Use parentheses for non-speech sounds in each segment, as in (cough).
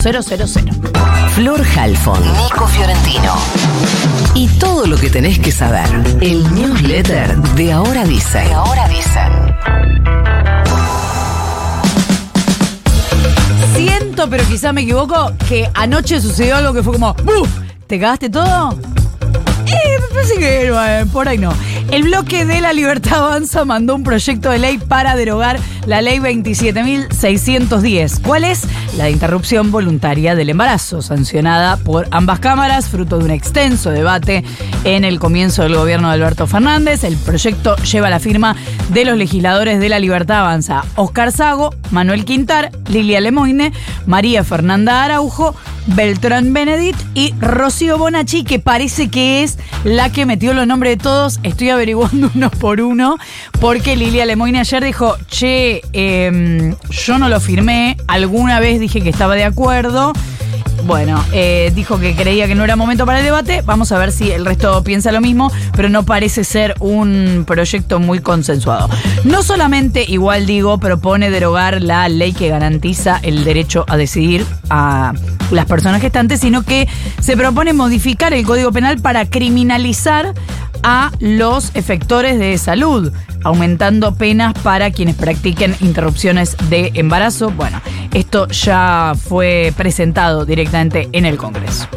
000. Flor Halfon, Nico Fiorentino. Y todo lo que tenés que saber. El newsletter de Ahora Dicen. De Ahora Dicen. Siento, pero quizá me equivoco, que anoche sucedió algo que fue como ¡Buf! ¿Te cagaste todo? Eh, me parece que eh, por ahí no. El bloque de la Libertad Avanza mandó un proyecto de ley para derogar la ley 27.610. ¿Cuál es? La interrupción voluntaria del embarazo, sancionada por ambas cámaras, fruto de un extenso debate en el comienzo del gobierno de Alberto Fernández. El proyecto lleva la firma de los legisladores de la Libertad Avanza, Oscar Sago, Manuel Quintar, Lilia Lemoine, María Fernanda Araujo, Beltrán Benedit y Rocío Bonacci, que parece que es la que metió los nombres de todos. Estoy averiguando (laughs) uno por uno, porque Lilia Lemoine ayer dijo, che, em, yo no lo firmé, alguna vez dije que estaba de acuerdo. Bueno, eh, dijo que creía que no era momento para el debate. Vamos a ver si el resto piensa lo mismo, pero no parece ser un proyecto muy consensuado. No solamente, igual digo, propone derogar la ley que garantiza el derecho a decidir a las personas gestantes, sino que se propone modificar el Código Penal para criminalizar a los efectores de salud, aumentando penas para quienes practiquen interrupciones de embarazo. Bueno, esto ya fue presentado directamente en el Congreso.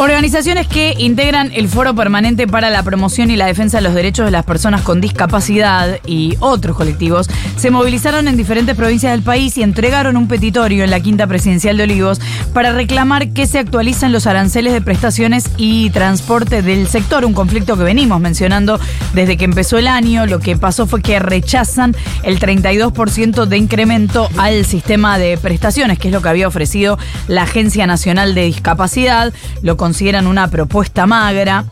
Organizaciones que integran el Foro Permanente para la Promoción y la Defensa de los Derechos de las Personas con Discapacidad y otros colectivos se movilizaron en diferentes provincias del país y entregaron un petitorio en la Quinta Presidencial de Olivos para reclamar que se actualicen los aranceles de prestaciones y transporte del sector, un conflicto que venimos mencionando desde que empezó el año. Lo que pasó fue que rechazan el 32% de incremento al sistema de prestaciones, que es lo que había ofrecido la Agencia Nacional de Discapacidad. Lo consideran una propuesta magra.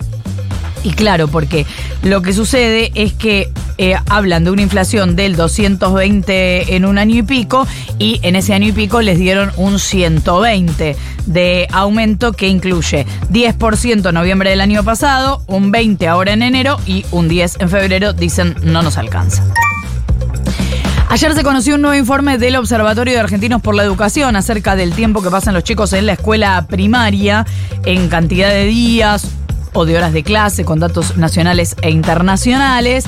Y claro, porque lo que sucede es que eh, hablan de una inflación del 220 en un año y pico y en ese año y pico les dieron un 120 de aumento que incluye 10% en noviembre del año pasado, un 20 ahora en enero y un 10 en febrero. Dicen no nos alcanza. Ayer se conoció un nuevo informe del Observatorio de Argentinos por la Educación acerca del tiempo que pasan los chicos en la escuela primaria, en cantidad de días o de horas de clase, con datos nacionales e internacionales.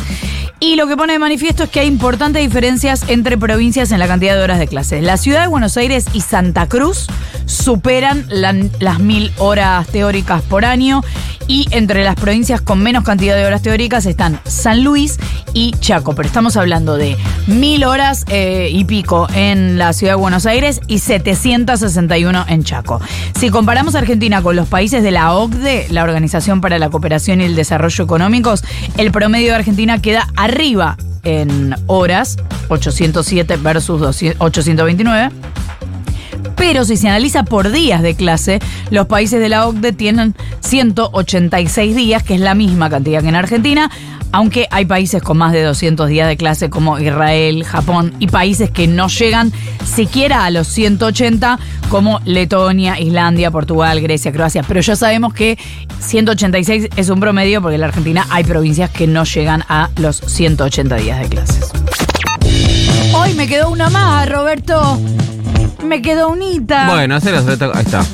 Y lo que pone de manifiesto es que hay importantes diferencias entre provincias en la cantidad de horas de clase. La ciudad de Buenos Aires y Santa Cruz superan las mil horas teóricas por año y entre las provincias con menos cantidad de horas teóricas están San Luis y Chaco. Pero estamos hablando de mil horas eh, y pico en la ciudad de Buenos Aires y 761 en Chaco. Si comparamos Argentina con los países de la OCDE, la Organización para la Cooperación y el Desarrollo Económicos, el promedio de Argentina queda arriba en horas, 807 versus 829 pero si se analiza por días de clase, los países de la OCDE tienen 186 días, que es la misma cantidad que en Argentina, aunque hay países con más de 200 días de clase como Israel, Japón y países que no llegan siquiera a los 180 como Letonia, Islandia, Portugal, Grecia, Croacia. Pero ya sabemos que 186 es un promedio porque en la Argentina hay provincias que no llegan a los 180 días de clases. Hoy me quedó una más, Roberto. Me quedó unita. Bueno, hacer ahí está.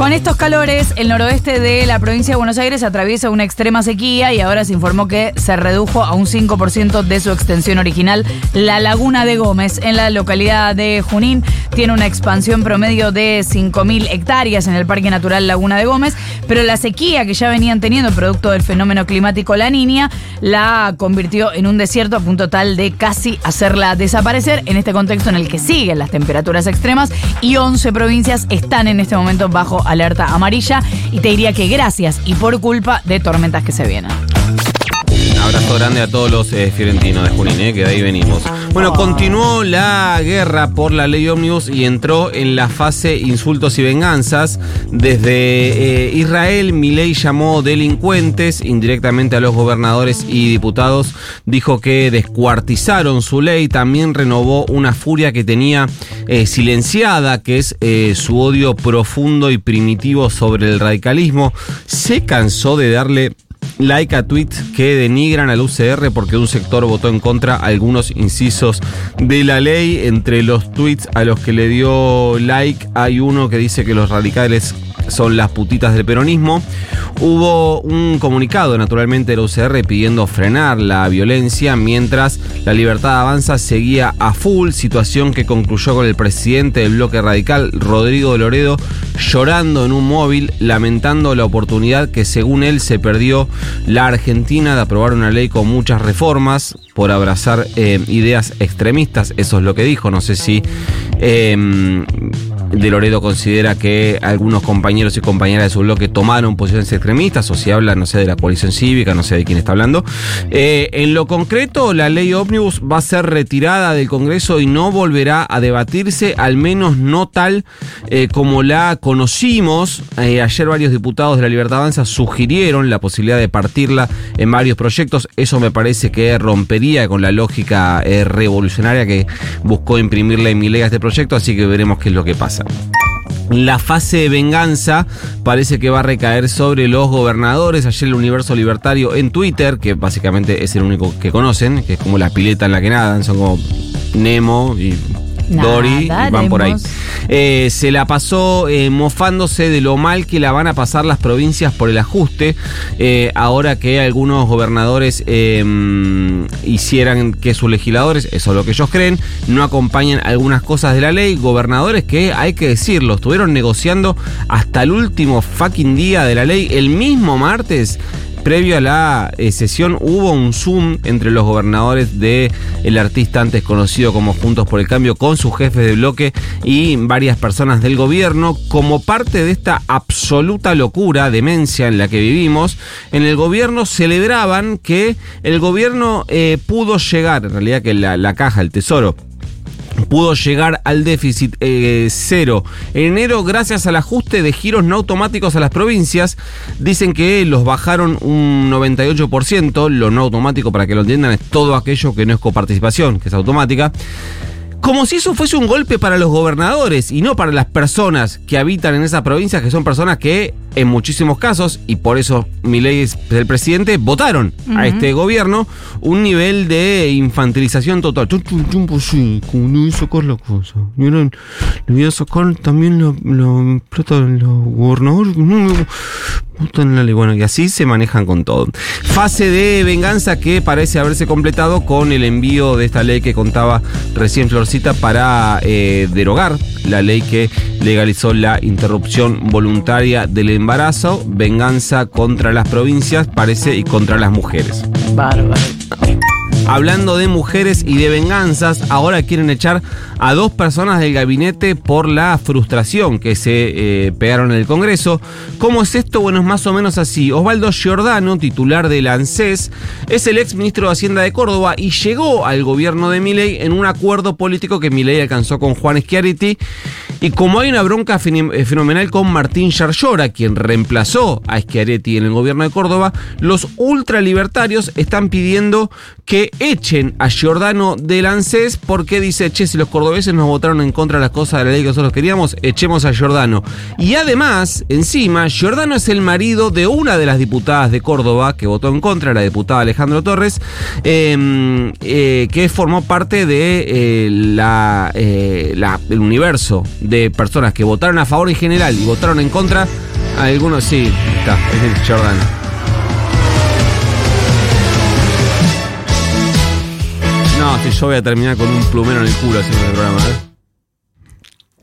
Con estos calores, el noroeste de la provincia de Buenos Aires atraviesa una extrema sequía y ahora se informó que se redujo a un 5% de su extensión original. La laguna de Gómez, en la localidad de Junín, tiene una expansión promedio de 5.000 hectáreas en el Parque Natural Laguna de Gómez, pero la sequía que ya venían teniendo producto del fenómeno climático La Niña la convirtió en un desierto a punto tal de casi hacerla desaparecer en este contexto en el que siguen las temperaturas extremas y 11 provincias están en este momento bajo alerta amarilla y te diría que gracias y por culpa de tormentas que se vienen. Abrazo grande a todos los eh, fiorentinos de Junín, eh, que de ahí venimos. Bueno, continuó la guerra por la ley ómnibus y entró en la fase insultos y venganzas. Desde eh, Israel, Milei llamó delincuentes indirectamente a los gobernadores y diputados. Dijo que descuartizaron su ley. También renovó una furia que tenía silenciada, que es su odio profundo y primitivo sobre el radicalismo. Se cansó de darle like a tweets que denigran al UCR porque un sector votó en contra algunos incisos de la ley. Entre los tweets a los que le dio like hay uno que dice que los radicales son las putitas del peronismo. Hubo un comunicado, naturalmente, de la UCR pidiendo frenar la violencia mientras la libertad avanza seguía a full, situación que concluyó con el presidente del bloque radical, Rodrigo Loredo, llorando en un móvil, lamentando la oportunidad que según él se perdió la Argentina de aprobar una ley con muchas reformas por abrazar eh, ideas extremistas, eso es lo que dijo, no sé si... Eh, de Loredo considera que algunos compañeros y compañeras de su bloque tomaron posiciones extremistas, o si habla, no sé, de la coalición cívica, no sé de quién está hablando. Eh, en lo concreto, la ley ómnibus va a ser retirada del Congreso y no volverá a debatirse, al menos no tal eh, como la conocimos. Eh, ayer varios diputados de la Libertad Avanza sugirieron la posibilidad de partirla en varios proyectos. Eso me parece que rompería con la lógica revolucionaria que buscó imprimirle en mi ley a este proyecto, así que veremos qué es lo que pasa. La fase de venganza parece que va a recaer sobre los gobernadores. Ayer el Universo Libertario en Twitter, que básicamente es el único que conocen, que es como la pileta en la que nadan, son como Nemo y Dory, y van por ahí. Eh, se la pasó eh, mofándose de lo mal que la van a pasar las provincias por el ajuste, eh, ahora que algunos gobernadores hicieran que sus legisladores, eso es lo que ellos creen, no acompañan algunas cosas de la ley, gobernadores que, hay que decirlo, estuvieron negociando hasta el último fucking día de la ley, el mismo martes previo a la eh, sesión hubo un Zoom entre los gobernadores de el artista antes conocido como Juntos por el Cambio con sus jefes de bloque y varias personas del gobierno como parte de esta absoluta locura, demencia en la que vivimos. En el gobierno celebraban que el gobierno eh, pudo llegar, en realidad que la caja, el tesoro, pudo llegar al déficit eh, cero en enero gracias al ajuste de giros no automáticos a las provincias. Dicen que los bajaron un 98%. Lo no automático, para que lo entiendan, es todo aquello que no es coparticipación, que es automática. Como si eso fuese un golpe para los gobernadores y no para las personas que habitan en esas provincias, que son personas que en muchísimos casos, y por eso mi ley es el presidente, votaron a este gobierno un nivel de infantilización total. Pues sí, como no voy a sacar la cosa. Le voy a sacar también la, plata de los gobernadores. Bueno, y así se manejan con todo. Fase de venganza que parece haberse completado con el envío de esta ley que contaba recién Florcita para eh, derogar la ley que legalizó la interrupción voluntaria del embarazo, venganza contra las provincias, parece, y contra las mujeres. Bárbaro. Hablando de mujeres y de venganzas, ahora quieren echar a dos personas del gabinete por la frustración que se eh, pegaron en el Congreso. ¿Cómo es esto? Bueno, es más o menos así. Osvaldo Giordano, titular del ANSES, es el ex ministro de Hacienda de Córdoba y llegó al gobierno de Milei en un acuerdo político que Milei alcanzó con Juan Schiaretti. Y como hay una bronca eh, fenomenal con Martín Yarlora, quien reemplazó a Schiaretti en el gobierno de Córdoba, los ultralibertarios están pidiendo que echen a Giordano del ANSES porque dice, che, si los cordobeses nos votaron en contra de las cosas de la ley que nosotros queríamos, echemos a Giordano. Y además, encima, Giordano es el marido de una de las diputadas de Córdoba que votó en contra, la diputada Alejandro Torres, em, eh, que formó parte de eh, la, eh, el universo de personas que votaron a favor en general y votaron en contra. Algunos sí, está, es Giordano. No, si yo voy a terminar con un plumero en el culo haciendo el programa, ¿eh?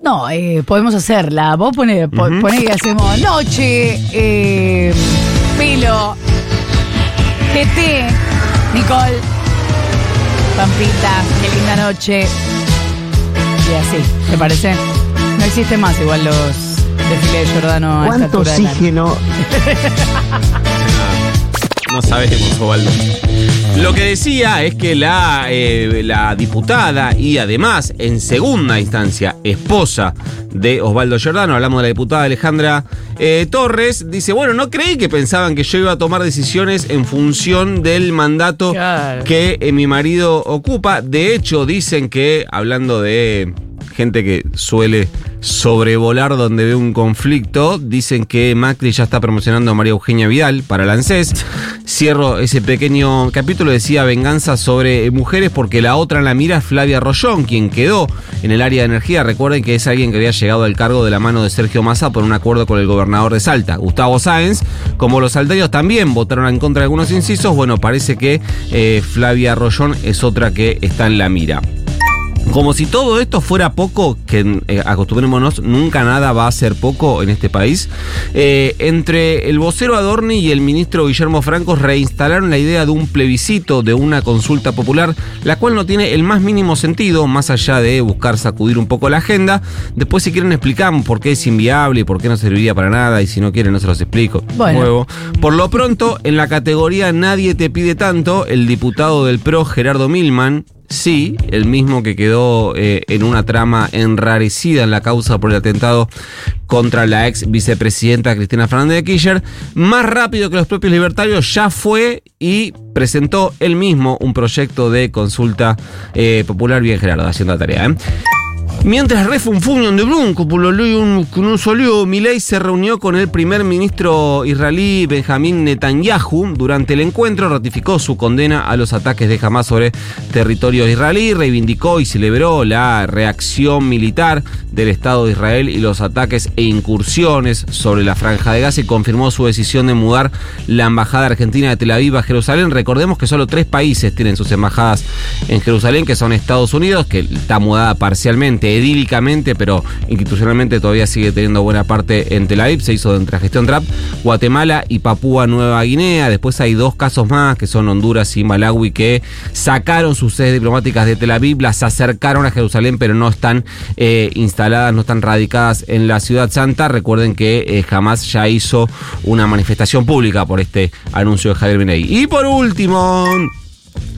No, eh, podemos hacerla. Vos ponés, que hacemos noche, eh, pelo, TT, Nicole, Pampita, qué linda noche. Y así, ¿te parece? No existe más igual los desfiles de Jordano a ¿Cuánto oxígeno? (laughs) no sabemos, Osvaldo. Lo que decía es que la, eh, la diputada y además, en segunda instancia, esposa de Osvaldo Giordano, hablamos de la diputada Alejandra eh, Torres, dice, bueno, no creí que pensaban que yo iba a tomar decisiones en función del mandato que eh, mi marido ocupa. De hecho, dicen que, hablando de gente que suele sobrevolar donde ve un conflicto. Dicen que Macri ya está promocionando a María Eugenia Vidal para el ANSES. Cierro ese pequeño capítulo, decía venganza sobre mujeres porque la otra en la mira es Flavia Rollón, quien quedó en el área de energía. Recuerden que es alguien que había llegado al cargo de la mano de Sergio Massa por un acuerdo con el gobernador de Salta, Gustavo Sáenz. Como los salteños también votaron en contra de algunos incisos, bueno, parece que eh, Flavia Rollón es otra que está en la mira. Como si todo esto fuera poco, que eh, acostumbrémonos, nunca nada va a ser poco en este país. Eh, entre el vocero Adorni y el ministro Guillermo Franco reinstalaron la idea de un plebiscito, de una consulta popular, la cual no tiene el más mínimo sentido, más allá de buscar sacudir un poco la agenda. Después, si quieren, explicamos por qué es inviable y por qué no serviría para nada, y si no quieren, no se los explico. Bueno. Nuevo. Por lo pronto, en la categoría Nadie te pide tanto, el diputado del PRO, Gerardo Milman, Sí, el mismo que quedó eh, en una trama enrarecida en la causa por el atentado contra la ex vicepresidenta Cristina Fernández de Kirchner, más rápido que los propios libertarios, ya fue y presentó él mismo un proyecto de consulta eh, popular bien Gerardo, haciendo la tarea. ¿eh? Mientras refunfuñan de bronco por no salió, Milei se reunió con el primer ministro israelí Benjamín Netanyahu. Durante el encuentro ratificó su condena a los ataques de Hamas sobre territorio israelí, reivindicó y celebró la reacción militar del Estado de Israel y los ataques e incursiones sobre la franja de Gaza y confirmó su decisión de mudar la embajada argentina de Tel Aviv a Jerusalén. Recordemos que solo tres países tienen sus embajadas en Jerusalén, que son Estados Unidos, que está mudada parcialmente edílicamente, pero institucionalmente todavía sigue teniendo buena parte en Tel Aviv, se hizo la gestión Trump, Guatemala y Papúa Nueva Guinea. Después hay dos casos más, que son Honduras y Malawi, que sacaron sus sedes diplomáticas de Tel Aviv, las acercaron a Jerusalén, pero no están eh, instaladas, no están radicadas en la ciudad santa. Recuerden que eh, jamás ya hizo una manifestación pública por este anuncio de Javier Binei. Y por último...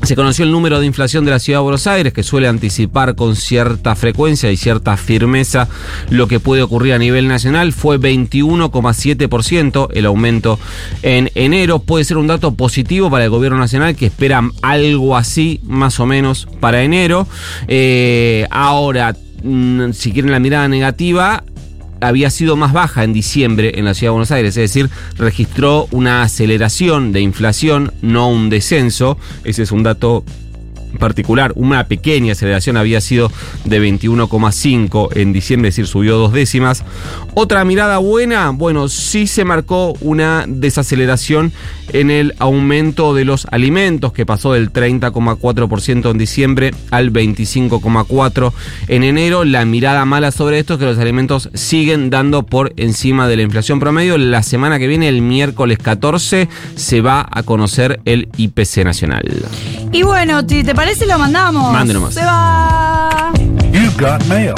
Se conoció el número de inflación de la ciudad de Buenos Aires, que suele anticipar con cierta frecuencia y cierta firmeza lo que puede ocurrir a nivel nacional. Fue 21,7% el aumento en enero. Puede ser un dato positivo para el gobierno nacional, que espera algo así, más o menos, para enero. Eh, ahora, mm, si quieren la mirada negativa, había sido más baja en diciembre en la ciudad de Buenos Aires, es decir, registró una aceleración de inflación, no un descenso. Ese es un dato particular, una pequeña aceleración había sido de 21,5 en diciembre, es decir, subió dos décimas. Otra mirada buena, bueno, sí se marcó una desaceleración en el aumento de los alimentos, que pasó del 30,4% en diciembre al 25,4% en enero. La mirada mala sobre esto es que los alimentos siguen dando por encima de la inflación promedio. La semana que viene, el miércoles 14, se va a conocer el IPC nacional. Y bueno, si te parece, lo mandamos. Mande nomás. Se va. You've got mail.